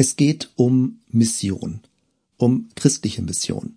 Es geht um Mission, um christliche Mission.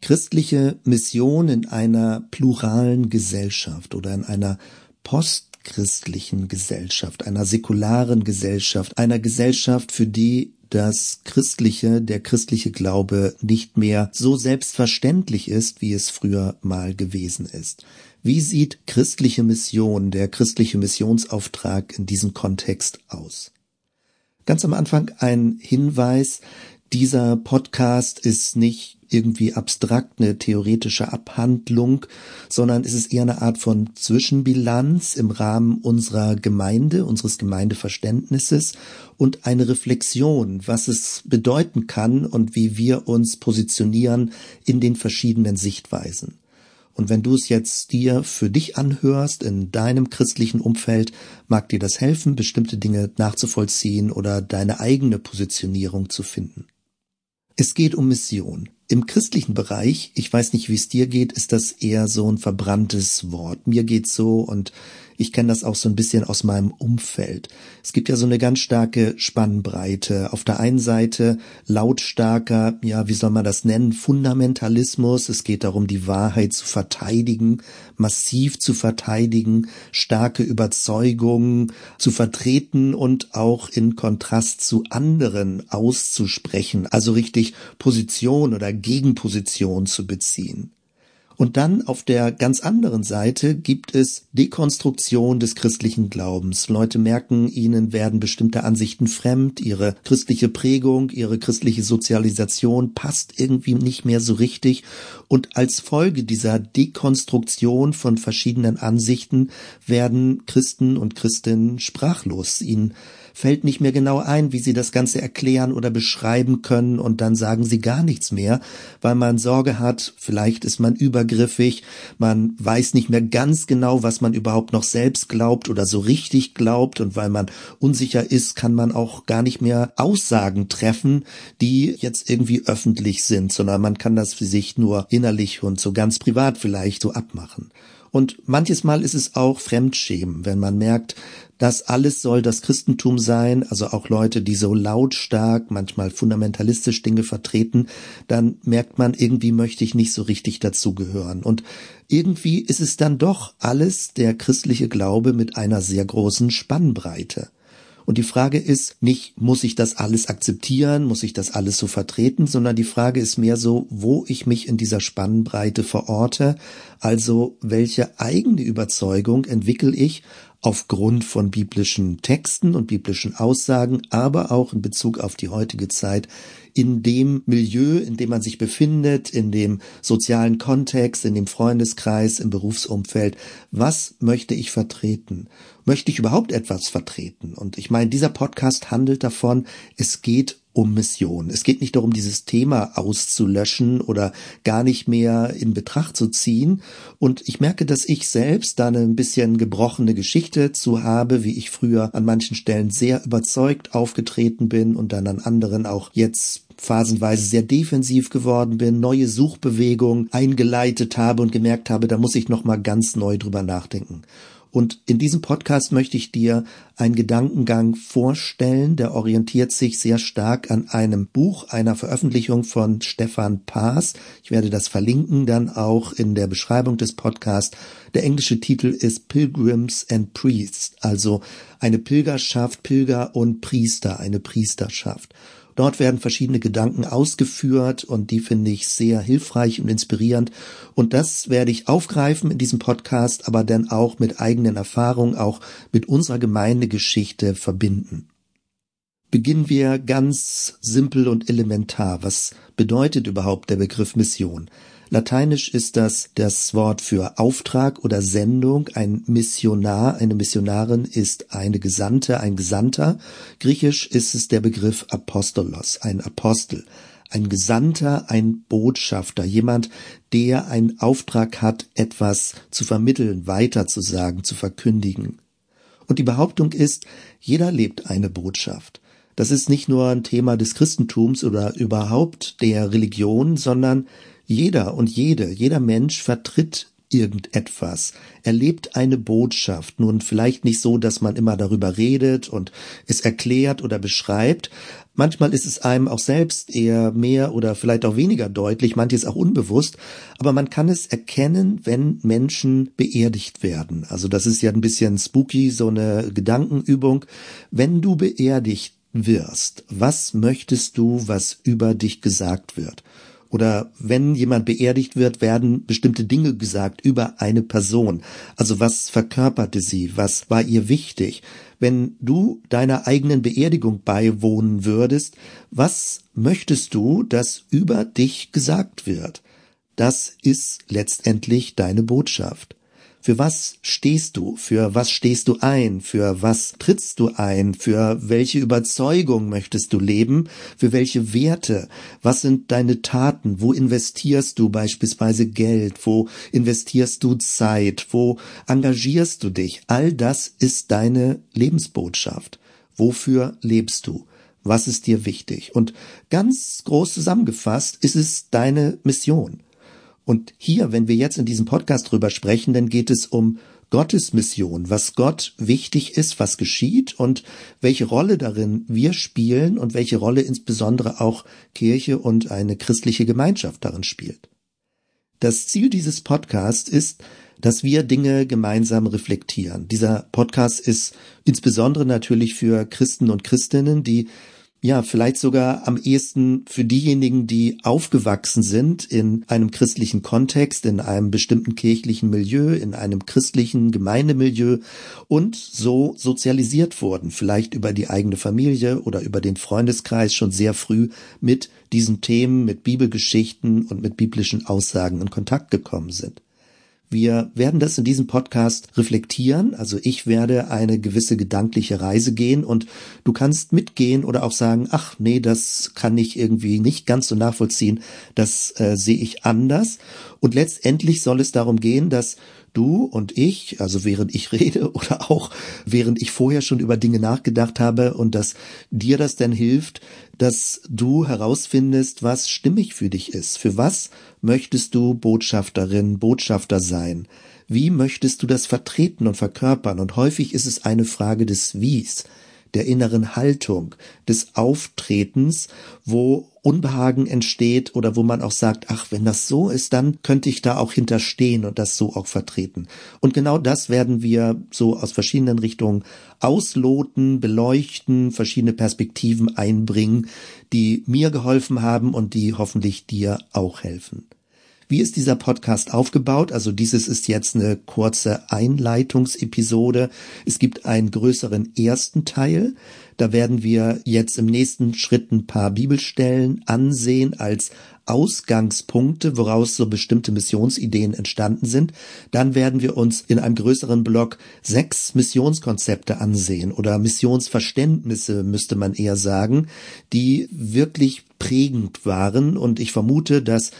Christliche Mission in einer pluralen Gesellschaft oder in einer postchristlichen Gesellschaft, einer säkularen Gesellschaft, einer Gesellschaft, für die das Christliche, der christliche Glaube nicht mehr so selbstverständlich ist, wie es früher mal gewesen ist. Wie sieht christliche Mission, der christliche Missionsauftrag in diesem Kontext aus? Ganz am Anfang ein Hinweis, dieser Podcast ist nicht irgendwie abstrakt eine theoretische Abhandlung, sondern es ist eher eine Art von Zwischenbilanz im Rahmen unserer Gemeinde, unseres Gemeindeverständnisses und eine Reflexion, was es bedeuten kann und wie wir uns positionieren in den verschiedenen Sichtweisen. Und wenn du es jetzt dir für dich anhörst, in deinem christlichen Umfeld, mag dir das helfen, bestimmte Dinge nachzuvollziehen oder deine eigene Positionierung zu finden. Es geht um Mission. Im christlichen Bereich, ich weiß nicht, wie es dir geht, ist das eher so ein verbranntes Wort. Mir geht's so und ich kenne das auch so ein bisschen aus meinem Umfeld. Es gibt ja so eine ganz starke Spannbreite. Auf der einen Seite lautstarker, ja, wie soll man das nennen, Fundamentalismus. Es geht darum, die Wahrheit zu verteidigen, massiv zu verteidigen, starke Überzeugungen zu vertreten und auch in Kontrast zu anderen auszusprechen, also richtig Position oder Gegenposition zu beziehen. Und dann auf der ganz anderen Seite gibt es Dekonstruktion des christlichen Glaubens. Leute merken, ihnen werden bestimmte Ansichten fremd, ihre christliche Prägung, ihre christliche Sozialisation passt irgendwie nicht mehr so richtig. Und als Folge dieser Dekonstruktion von verschiedenen Ansichten werden Christen und Christinnen sprachlos. Ihnen fällt nicht mehr genau ein, wie sie das Ganze erklären oder beschreiben können und dann sagen sie gar nichts mehr, weil man Sorge hat, vielleicht ist man übergriffig, man weiß nicht mehr ganz genau, was man überhaupt noch selbst glaubt oder so richtig glaubt und weil man unsicher ist, kann man auch gar nicht mehr Aussagen treffen, die jetzt irgendwie öffentlich sind, sondern man kann das für sich nur innerlich und so ganz privat vielleicht so abmachen. Und manches Mal ist es auch Fremdschämen, wenn man merkt, das alles soll das Christentum sein, also auch Leute, die so lautstark, manchmal fundamentalistisch Dinge vertreten, dann merkt man, irgendwie möchte ich nicht so richtig dazugehören. Und irgendwie ist es dann doch alles der christliche Glaube mit einer sehr großen Spannbreite. Und die Frage ist nicht, muss ich das alles akzeptieren, muss ich das alles so vertreten, sondern die Frage ist mehr so, wo ich mich in dieser Spannbreite verorte, also welche eigene Überzeugung entwickle ich aufgrund von biblischen Texten und biblischen Aussagen, aber auch in Bezug auf die heutige Zeit, in dem Milieu, in dem man sich befindet, in dem sozialen Kontext, in dem Freundeskreis, im Berufsumfeld. Was möchte ich vertreten? Möchte ich überhaupt etwas vertreten? Und ich meine, dieser Podcast handelt davon, es geht um Mission. Es geht nicht darum, dieses Thema auszulöschen oder gar nicht mehr in Betracht zu ziehen. Und ich merke, dass ich selbst da eine ein bisschen gebrochene Geschichte zu habe, wie ich früher an manchen Stellen sehr überzeugt aufgetreten bin und dann an anderen auch jetzt phasenweise sehr defensiv geworden bin, neue Suchbewegungen eingeleitet habe und gemerkt habe, da muss ich noch mal ganz neu drüber nachdenken. Und in diesem Podcast möchte ich dir einen Gedankengang vorstellen, der orientiert sich sehr stark an einem Buch, einer Veröffentlichung von Stefan Paas. Ich werde das verlinken dann auch in der Beschreibung des Podcasts. Der englische Titel ist Pilgrims and Priests, also eine Pilgerschaft, Pilger und Priester, eine Priesterschaft. Dort werden verschiedene Gedanken ausgeführt und die finde ich sehr hilfreich und inspirierend. Und das werde ich aufgreifen in diesem Podcast, aber dann auch mit eigenen Erfahrungen, auch mit unserer Gemeindegeschichte verbinden. Beginnen wir ganz simpel und elementar. Was bedeutet überhaupt der Begriff Mission? Lateinisch ist das das Wort für Auftrag oder Sendung. Ein Missionar, eine Missionarin ist eine Gesandte, ein Gesandter. Griechisch ist es der Begriff Apostolos, ein Apostel. Ein Gesandter, ein Botschafter, jemand, der einen Auftrag hat, etwas zu vermitteln, weiterzusagen, zu verkündigen. Und die Behauptung ist, jeder lebt eine Botschaft. Das ist nicht nur ein Thema des Christentums oder überhaupt der Religion, sondern jeder und jede, jeder Mensch vertritt irgendetwas, erlebt eine Botschaft, nun vielleicht nicht so, dass man immer darüber redet und es erklärt oder beschreibt, Manchmal ist es einem auch selbst eher mehr oder vielleicht auch weniger deutlich, manches auch unbewusst, aber man kann es erkennen, wenn Menschen beerdigt werden. Also das ist ja ein bisschen spooky, so eine Gedankenübung. Wenn du beerdigt wirst, was möchtest du, was über dich gesagt wird? Oder wenn jemand beerdigt wird, werden bestimmte Dinge gesagt über eine Person. Also was verkörperte sie? Was war ihr wichtig? Wenn du deiner eigenen Beerdigung beiwohnen würdest, was möchtest du, dass über dich gesagt wird? Das ist letztendlich deine Botschaft. Für was stehst du? Für was stehst du ein? Für was trittst du ein? Für welche Überzeugung möchtest du leben? Für welche Werte? Was sind deine Taten? Wo investierst du beispielsweise Geld? Wo investierst du Zeit? Wo engagierst du dich? All das ist deine Lebensbotschaft. Wofür lebst du? Was ist dir wichtig? Und ganz groß zusammengefasst ist es deine Mission. Und hier, wenn wir jetzt in diesem Podcast drüber sprechen, dann geht es um Gottes Mission, was Gott wichtig ist, was geschieht und welche Rolle darin wir spielen und welche Rolle insbesondere auch Kirche und eine christliche Gemeinschaft darin spielt. Das Ziel dieses Podcasts ist, dass wir Dinge gemeinsam reflektieren. Dieser Podcast ist insbesondere natürlich für Christen und Christinnen, die ja, vielleicht sogar am ehesten für diejenigen, die aufgewachsen sind in einem christlichen Kontext, in einem bestimmten kirchlichen Milieu, in einem christlichen Gemeindemilieu und so sozialisiert wurden, vielleicht über die eigene Familie oder über den Freundeskreis schon sehr früh mit diesen Themen, mit Bibelgeschichten und mit biblischen Aussagen in Kontakt gekommen sind. Wir werden das in diesem Podcast reflektieren. Also ich werde eine gewisse gedankliche Reise gehen und du kannst mitgehen oder auch sagen, ach nee, das kann ich irgendwie nicht ganz so nachvollziehen. Das äh, sehe ich anders. Und letztendlich soll es darum gehen, dass du und ich, also während ich rede oder auch während ich vorher schon über Dinge nachgedacht habe und dass dir das dann hilft, dass du herausfindest, was stimmig für dich ist. Für was möchtest du Botschafterin, Botschafter sein? Wie möchtest du das vertreten und verkörpern? Und häufig ist es eine Frage des Wies der inneren Haltung, des Auftretens, wo Unbehagen entsteht oder wo man auch sagt, ach, wenn das so ist, dann könnte ich da auch hinterstehen und das so auch vertreten. Und genau das werden wir so aus verschiedenen Richtungen ausloten, beleuchten, verschiedene Perspektiven einbringen, die mir geholfen haben und die hoffentlich dir auch helfen. Wie ist dieser Podcast aufgebaut? Also dieses ist jetzt eine kurze Einleitungsepisode. Es gibt einen größeren ersten Teil. Da werden wir jetzt im nächsten Schritt ein paar Bibelstellen ansehen als Ausgangspunkte, woraus so bestimmte Missionsideen entstanden sind. Dann werden wir uns in einem größeren Block sechs Missionskonzepte ansehen oder Missionsverständnisse, müsste man eher sagen, die wirklich prägend waren. Und ich vermute, dass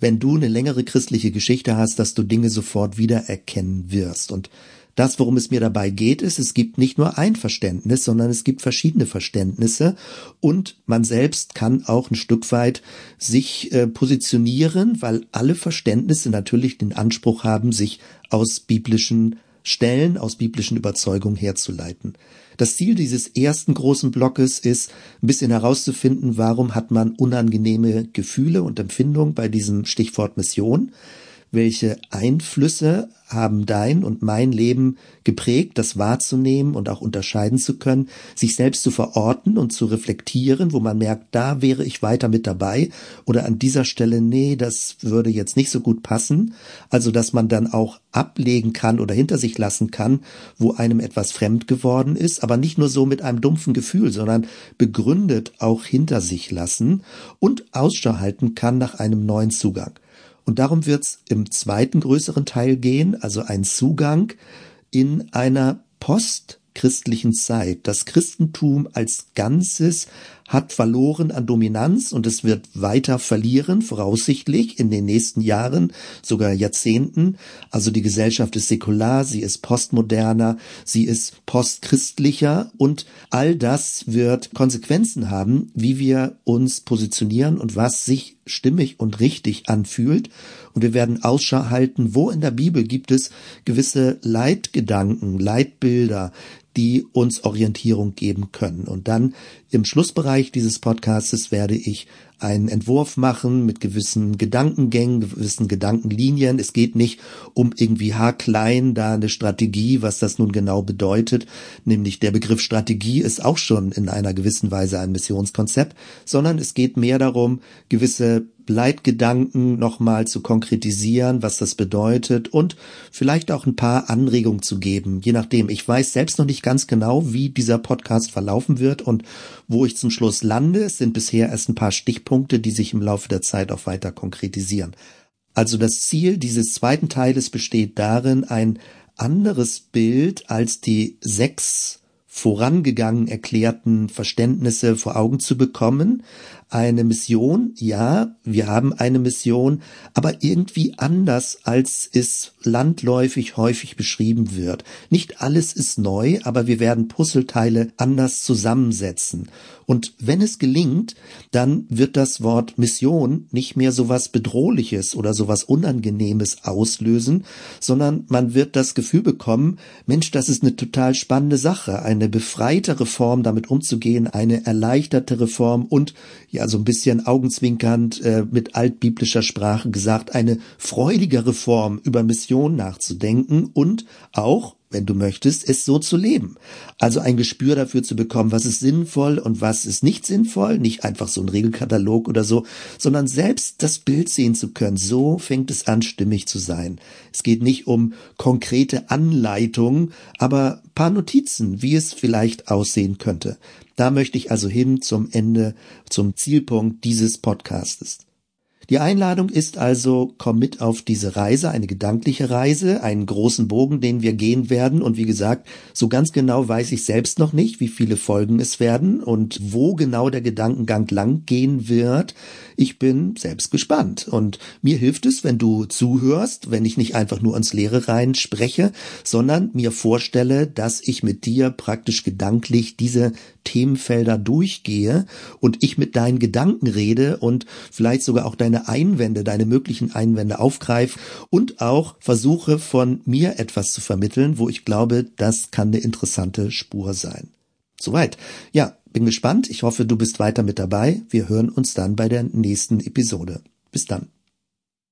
wenn du eine längere christliche Geschichte hast, dass du Dinge sofort wiedererkennen wirst. Und das, worum es mir dabei geht, ist, es gibt nicht nur ein Verständnis, sondern es gibt verschiedene Verständnisse und man selbst kann auch ein Stück weit sich äh, positionieren, weil alle Verständnisse natürlich den Anspruch haben, sich aus biblischen Stellen, aus biblischen Überzeugungen herzuleiten. Das Ziel dieses ersten großen Blockes ist, ein bisschen herauszufinden, warum hat man unangenehme Gefühle und Empfindungen bei diesem Stichwort Mission welche Einflüsse haben dein und mein Leben geprägt, das wahrzunehmen und auch unterscheiden zu können, sich selbst zu verorten und zu reflektieren, wo man merkt, da wäre ich weiter mit dabei oder an dieser Stelle, nee, das würde jetzt nicht so gut passen. Also, dass man dann auch ablegen kann oder hinter sich lassen kann, wo einem etwas fremd geworden ist, aber nicht nur so mit einem dumpfen Gefühl, sondern begründet auch hinter sich lassen und Ausschau halten kann nach einem neuen Zugang. Und darum wird es im zweiten größeren Teil gehen, also ein Zugang in einer postchristlichen Zeit. Das Christentum als Ganzes hat verloren an Dominanz und es wird weiter verlieren, voraussichtlich in den nächsten Jahren, sogar Jahrzehnten. Also die Gesellschaft ist säkular, sie ist postmoderner, sie ist postchristlicher und all das wird Konsequenzen haben, wie wir uns positionieren und was sich stimmig und richtig anfühlt. Und wir werden Ausschau halten, wo in der Bibel gibt es gewisse Leitgedanken, Leitbilder, die uns Orientierung geben können. Und dann im Schlussbereich dieses Podcastes werde ich einen Entwurf machen mit gewissen Gedankengängen, gewissen Gedankenlinien. Es geht nicht um irgendwie haarklein da eine Strategie, was das nun genau bedeutet. Nämlich der Begriff Strategie ist auch schon in einer gewissen Weise ein Missionskonzept, sondern es geht mehr darum, gewisse Leitgedanken nochmal zu konkretisieren, was das bedeutet und vielleicht auch ein paar Anregungen zu geben, je nachdem. Ich weiß selbst noch nicht ganz genau, wie dieser Podcast verlaufen wird und wo ich zum Schluss lande. Es sind bisher erst ein paar Stichpunkte, die sich im Laufe der Zeit auch weiter konkretisieren. Also das Ziel dieses zweiten Teiles besteht darin, ein anderes Bild als die sechs vorangegangen erklärten Verständnisse vor Augen zu bekommen, eine Mission, ja, wir haben eine Mission, aber irgendwie anders, als es landläufig häufig beschrieben wird. Nicht alles ist neu, aber wir werden Puzzleteile anders zusammensetzen. Und wenn es gelingt, dann wird das Wort Mission nicht mehr so was Bedrohliches oder so was Unangenehmes auslösen, sondern man wird das Gefühl bekommen, Mensch, das ist eine total spannende Sache, eine befreitere Form, damit umzugehen, eine erleichterte Form und ja, so ein bisschen augenzwinkernd äh, mit altbiblischer Sprache gesagt, eine freudigere Form über Mission nachzudenken und auch wenn du möchtest, es so zu leben. Also ein Gespür dafür zu bekommen, was ist sinnvoll und was ist nicht sinnvoll, nicht einfach so ein Regelkatalog oder so, sondern selbst das Bild sehen zu können. So fängt es an, stimmig zu sein. Es geht nicht um konkrete Anleitungen, aber paar Notizen, wie es vielleicht aussehen könnte. Da möchte ich also hin zum Ende, zum Zielpunkt dieses Podcastes. Die Einladung ist also, komm mit auf diese Reise, eine gedankliche Reise, einen großen Bogen, den wir gehen werden. Und wie gesagt, so ganz genau weiß ich selbst noch nicht, wie viele Folgen es werden und wo genau der Gedankengang lang gehen wird. Ich bin selbst gespannt. Und mir hilft es, wenn du zuhörst, wenn ich nicht einfach nur ans Leere rein spreche, sondern mir vorstelle, dass ich mit dir praktisch gedanklich diese Themenfelder durchgehe und ich mit deinen Gedanken rede und vielleicht sogar auch deine deine Einwände, deine möglichen Einwände aufgreife und auch versuche von mir etwas zu vermitteln, wo ich glaube, das kann eine interessante Spur sein. Soweit. Ja, bin gespannt. Ich hoffe, du bist weiter mit dabei. Wir hören uns dann bei der nächsten Episode. Bis dann.